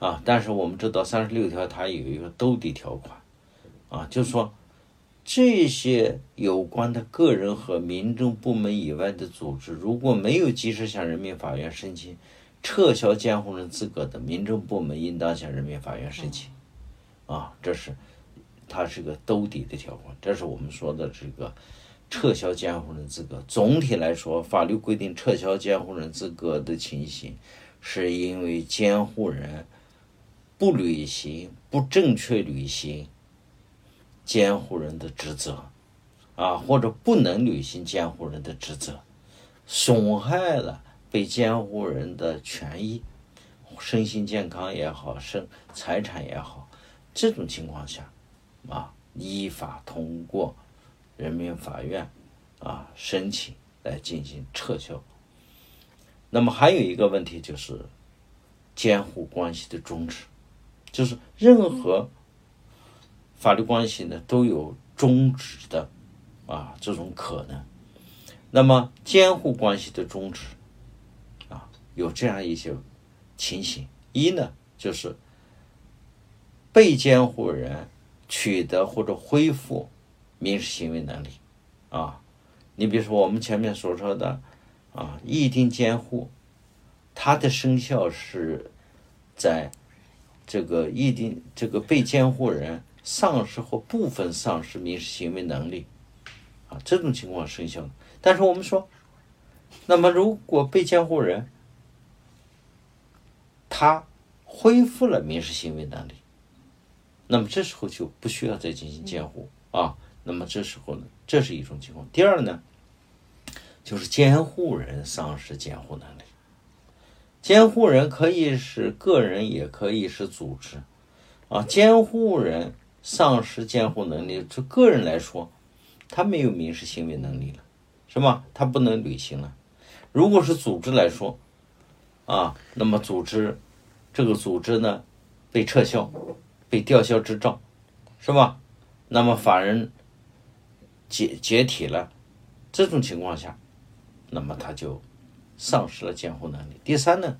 啊，但是我们知道三十六条它有一个兜底条款，啊，就是说。这些有关的个人和民政部门以外的组织，如果没有及时向人民法院申请撤销监护人资格的，民政部门应当向人民法院申请。啊，这是它是个兜底的条款。这是我们说的这个撤销监护人资格。总体来说，法律规定撤销监护人资格的情形，是因为监护人不履行、不正确履行。监护人的职责，啊，或者不能履行监护人的职责，损害了被监护人的权益，身心健康也好，身财产也好，这种情况下，啊，依法通过人民法院啊申请来进行撤销。那么还有一个问题就是监护关系的终止，就是任何。法律关系呢都有终止的，啊这种可能。那么监护关系的终止，啊有这样一些情形：一呢就是被监护人取得或者恢复民事行为能力，啊，你比如说我们前面所说的啊议定监护，它的生效是在这个一定这个被监护人。丧失或部分丧失民事行为能力，啊，这种情况生效。但是我们说，那么如果被监护人他恢复了民事行为能力，那么这时候就不需要再进行监护啊。那么这时候呢，这是一种情况。第二呢，就是监护人丧失监护能力。监护人可以是个人，也可以是组织，啊，监护人。丧失监护能力，就个人来说，他没有民事行为能力了，是吧？他不能履行了。如果是组织来说，啊，那么组织这个组织呢，被撤销、被吊销执照，是吧？那么法人解解体了，这种情况下，那么他就丧失了监护能力。第三呢，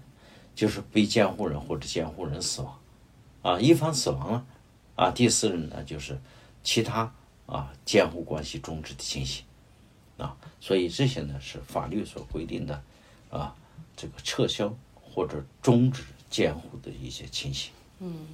就是被监护人或者监护人死亡，啊，一方死亡了。啊，第四人呢，就是其他啊监护关系终止的情形啊，所以这些呢是法律所规定的啊这个撤销或者终止监护的一些情形。嗯，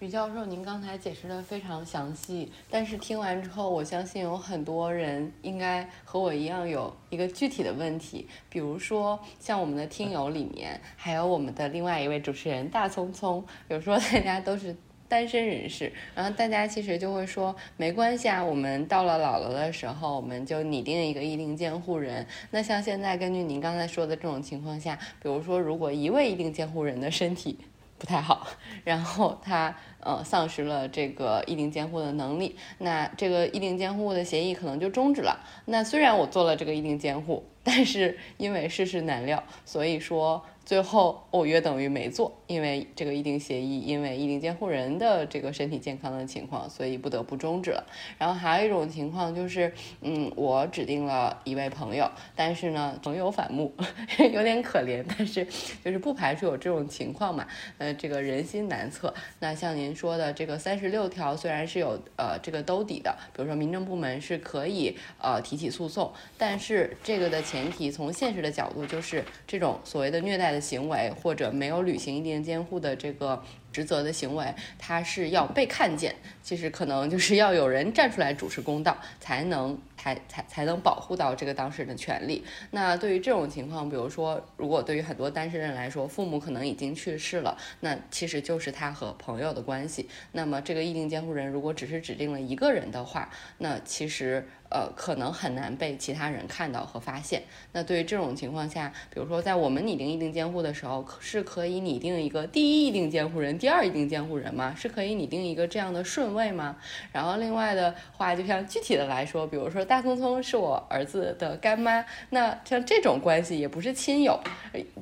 于教授，您刚才解释的非常详细，但是听完之后，我相信有很多人应该和我一样有一个具体的问题，比如说像我们的听友里面，还有我们的另外一位主持人大聪聪，比如说大家都是。单身人士，然后大家其实就会说没关系啊，我们到了老了的时候，我们就拟定一个一定监护人。那像现在根据您刚才说的这种情况下，比如说如果一位一定监护人的身体不太好，然后他呃丧失了这个议定监护的能力，那这个议定监护的协议可能就终止了。那虽然我做了这个议定监护，但是因为世事难料，所以说。最后违约等于没做，因为这个议定协议，因为议定监护人的这个身体健康的情况，所以不得不终止了。然后还有一种情况就是，嗯，我指定了一位朋友，但是呢，朋友反目，有点可怜，但是就是不排除有这种情况嘛。呃，这个人心难测。那像您说的这个三十六条，虽然是有呃这个兜底的，比如说民政部门是可以呃提起诉讼，但是这个的前提从现实的角度就是这种所谓的虐待的。行为或者没有履行一定监护的这个职责的行为，他是要被看见。其实可能就是要有人站出来主持公道，才能才才才能保护到这个当事人的权利。那对于这种情况，比如说，如果对于很多单身人来说，父母可能已经去世了，那其实就是他和朋友的关系。那么这个议定监护人如果只是指定了一个人的话，那其实。呃，可能很难被其他人看到和发现。那对于这种情况下，比如说在我们拟定议定监护的时候，是可以拟定一个第一议定监护人、第二议定监护人吗？是可以拟定一个这样的顺位吗？然后另外的话，就像具体的来说，比如说大聪聪是我儿子的干妈，那像这种关系也不是亲友，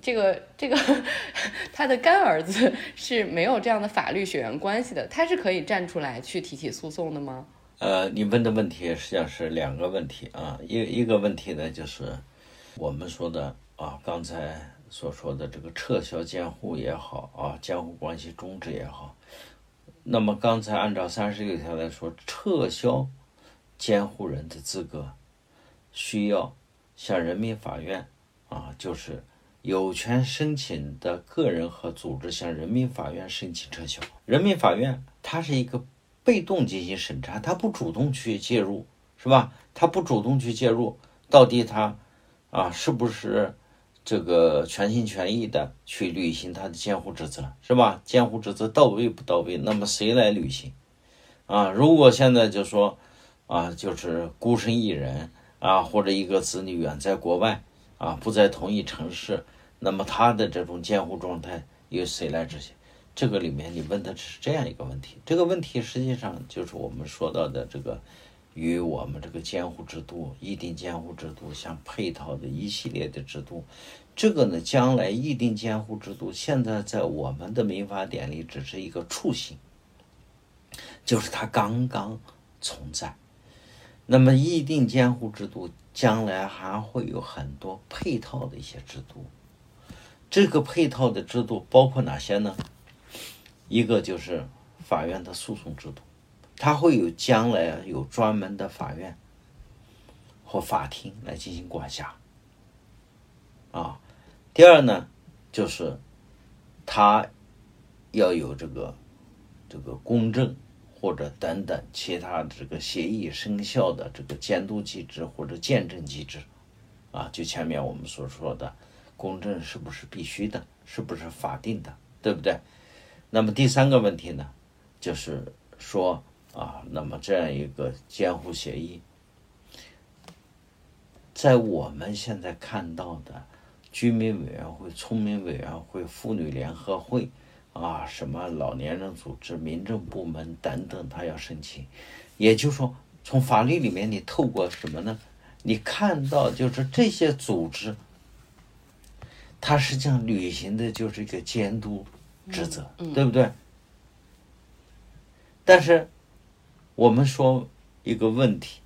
这个这个 他的干儿子是没有这样的法律血缘关系的，他是可以站出来去提起诉讼的吗？呃，你问的问题实际上是两个问题啊，一一个问题呢就是我们说的啊，刚才所说的这个撤销监护也好啊，监护关系终止也好，那么刚才按照三十六条来说，撤销监护人的资格，需要向人民法院啊，就是有权申请的个人和组织向人民法院申请撤销，人民法院它是一个。被动进行审查，他不主动去介入，是吧？他不主动去介入，到底他啊是不是这个全心全意的去履行他的监护职责，是吧？监护职责到位不到位？那么谁来履行？啊，如果现在就说啊，就是孤身一人啊，或者一个子女远在国外啊，不在同一城市，那么他的这种监护状态由谁来执行？这个里面你问的是这样一个问题，这个问题实际上就是我们说到的这个与我们这个监护制度、议定监护制度相配套的一系列的制度。这个呢，将来议定监护制度现在在我们的民法典里只是一个雏形，就是它刚刚存在。那么议定监护制度将来还会有很多配套的一些制度，这个配套的制度包括哪些呢？一个就是法院的诉讼制度，它会有将来有专门的法院或法庭来进行管辖。啊，第二呢，就是它要有这个这个公证或者等等其他这个协议生效的这个监督机制或者见证机制。啊，就前面我们所说的公证是不是必须的，是不是法定的，对不对？那么第三个问题呢，就是说啊，那么这样一个监护协议，在我们现在看到的居民委员会、村民委员会、妇女联合会啊，什么老年人组织、民政部门等等，他要申请，也就是说，从法律里面你透过什么呢？你看到就是这些组织，它实际上履行的就是一个监督。职责，对不对？但是我们说一个问题，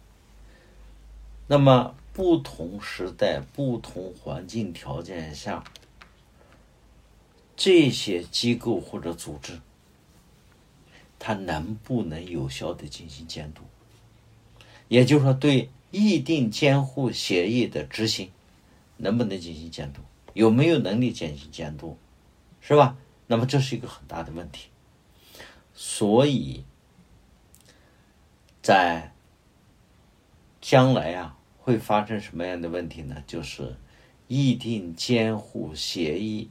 那么不同时代、不同环境条件下，这些机构或者组织，它能不能有效的进行监督？也就是说，对议定监护协议的执行，能不能进行监督？有没有能力进行监督？是吧？那么这是一个很大的问题，所以，在将来啊会发生什么样的问题呢？就是议定监护协议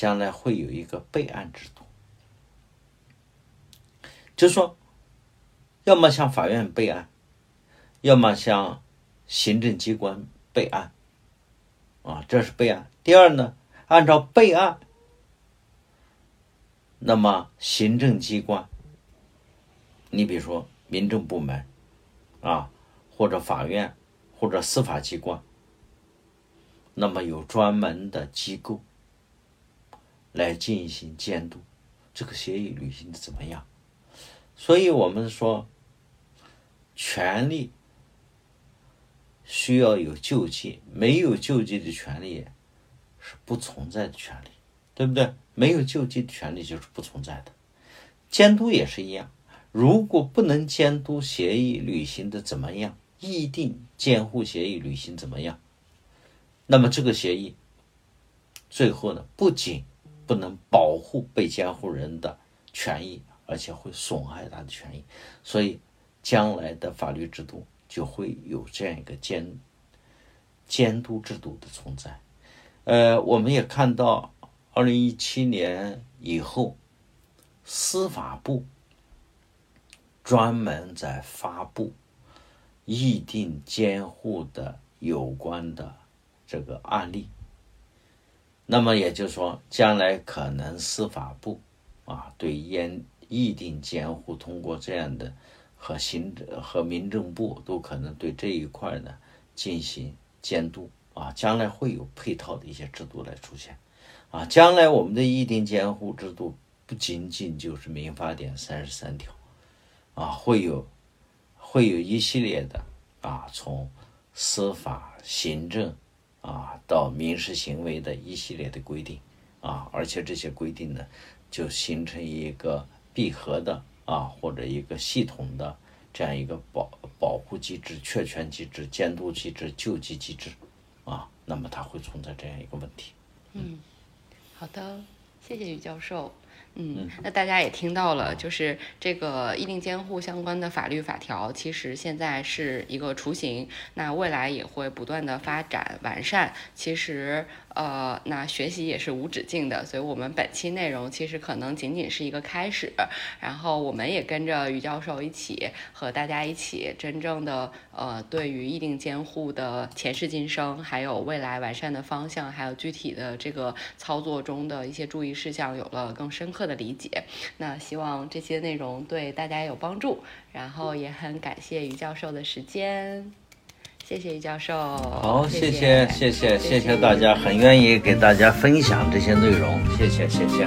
将来会有一个备案制度，就是说，要么向法院备案，要么向行政机关备案，啊，这是备案。第二呢，按照备案。那么，行政机关，你比如说民政部门，啊，或者法院，或者司法机关，那么有专门的机构来进行监督，这个协议履行的怎么样？所以我们说，权利需要有救济，没有救济的权利是不存在的权利，对不对？没有救济的权利就是不存在的。监督也是一样，如果不能监督协议履行的怎么样，议定监护协议履行怎么样，那么这个协议最后呢，不仅不能保护被监护人的权益。而且会损害他的权益，所以将来的法律制度就会有这样一个监监督制度的存在。呃，我们也看到，二零一七年以后，司法部专门在发布议定监护的有关的这个案例。那么也就是说，将来可能司法部啊对监议定监护通过这样的和行政和民政部都可能对这一块呢进行监督啊，将来会有配套的一些制度来出现。啊，将来我们的议定监护制度不仅仅就是民法典三十三条啊，会有会有一系列的啊，从司法、行政啊到民事行为的一系列的规定啊，而且这些规定呢就形成一个。闭合的啊，或者一个系统的这样一个保保护机制、确权机制、监督机制、救济机制啊，那么它会存在这样一个问题。嗯，好的，谢谢于教授。嗯，那大家也听到了，就是这个议定监护相关的法律法条，其实现在是一个雏形，那未来也会不断的发展完善。其实。呃，那学习也是无止境的，所以我们本期内容其实可能仅仅是一个开始，然后我们也跟着于教授一起和大家一起，真正的呃，对于议定监护的前世今生，还有未来完善的方向，还有具体的这个操作中的一些注意事项，有了更深刻的理解。那希望这些内容对大家有帮助，然后也很感谢于教授的时间。谢谢于教授。好，谢谢，谢谢，谢谢大家，很愿意给大家分享这些内容，谢谢，谢谢。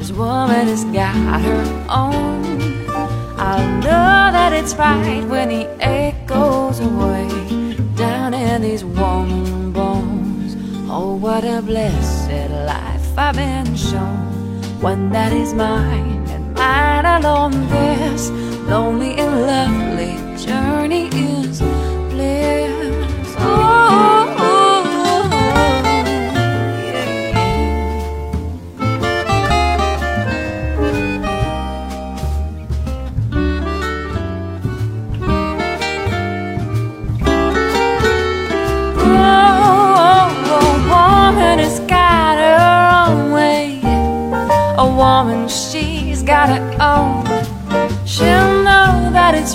This woman has got her own. I know that it's right when the ache goes away down in these warm bones. Oh, what a blessed life I've been shown. One that is mine and mine alone. This lonely and lovely journey is bliss.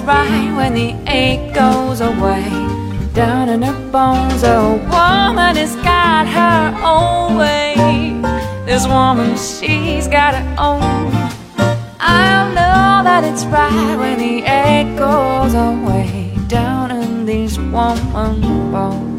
Right when the ache goes away. Down in her bones, a woman has got her own way. This woman, she's got her own. I'll know that it's right when the ache goes away. Down in these woman bones.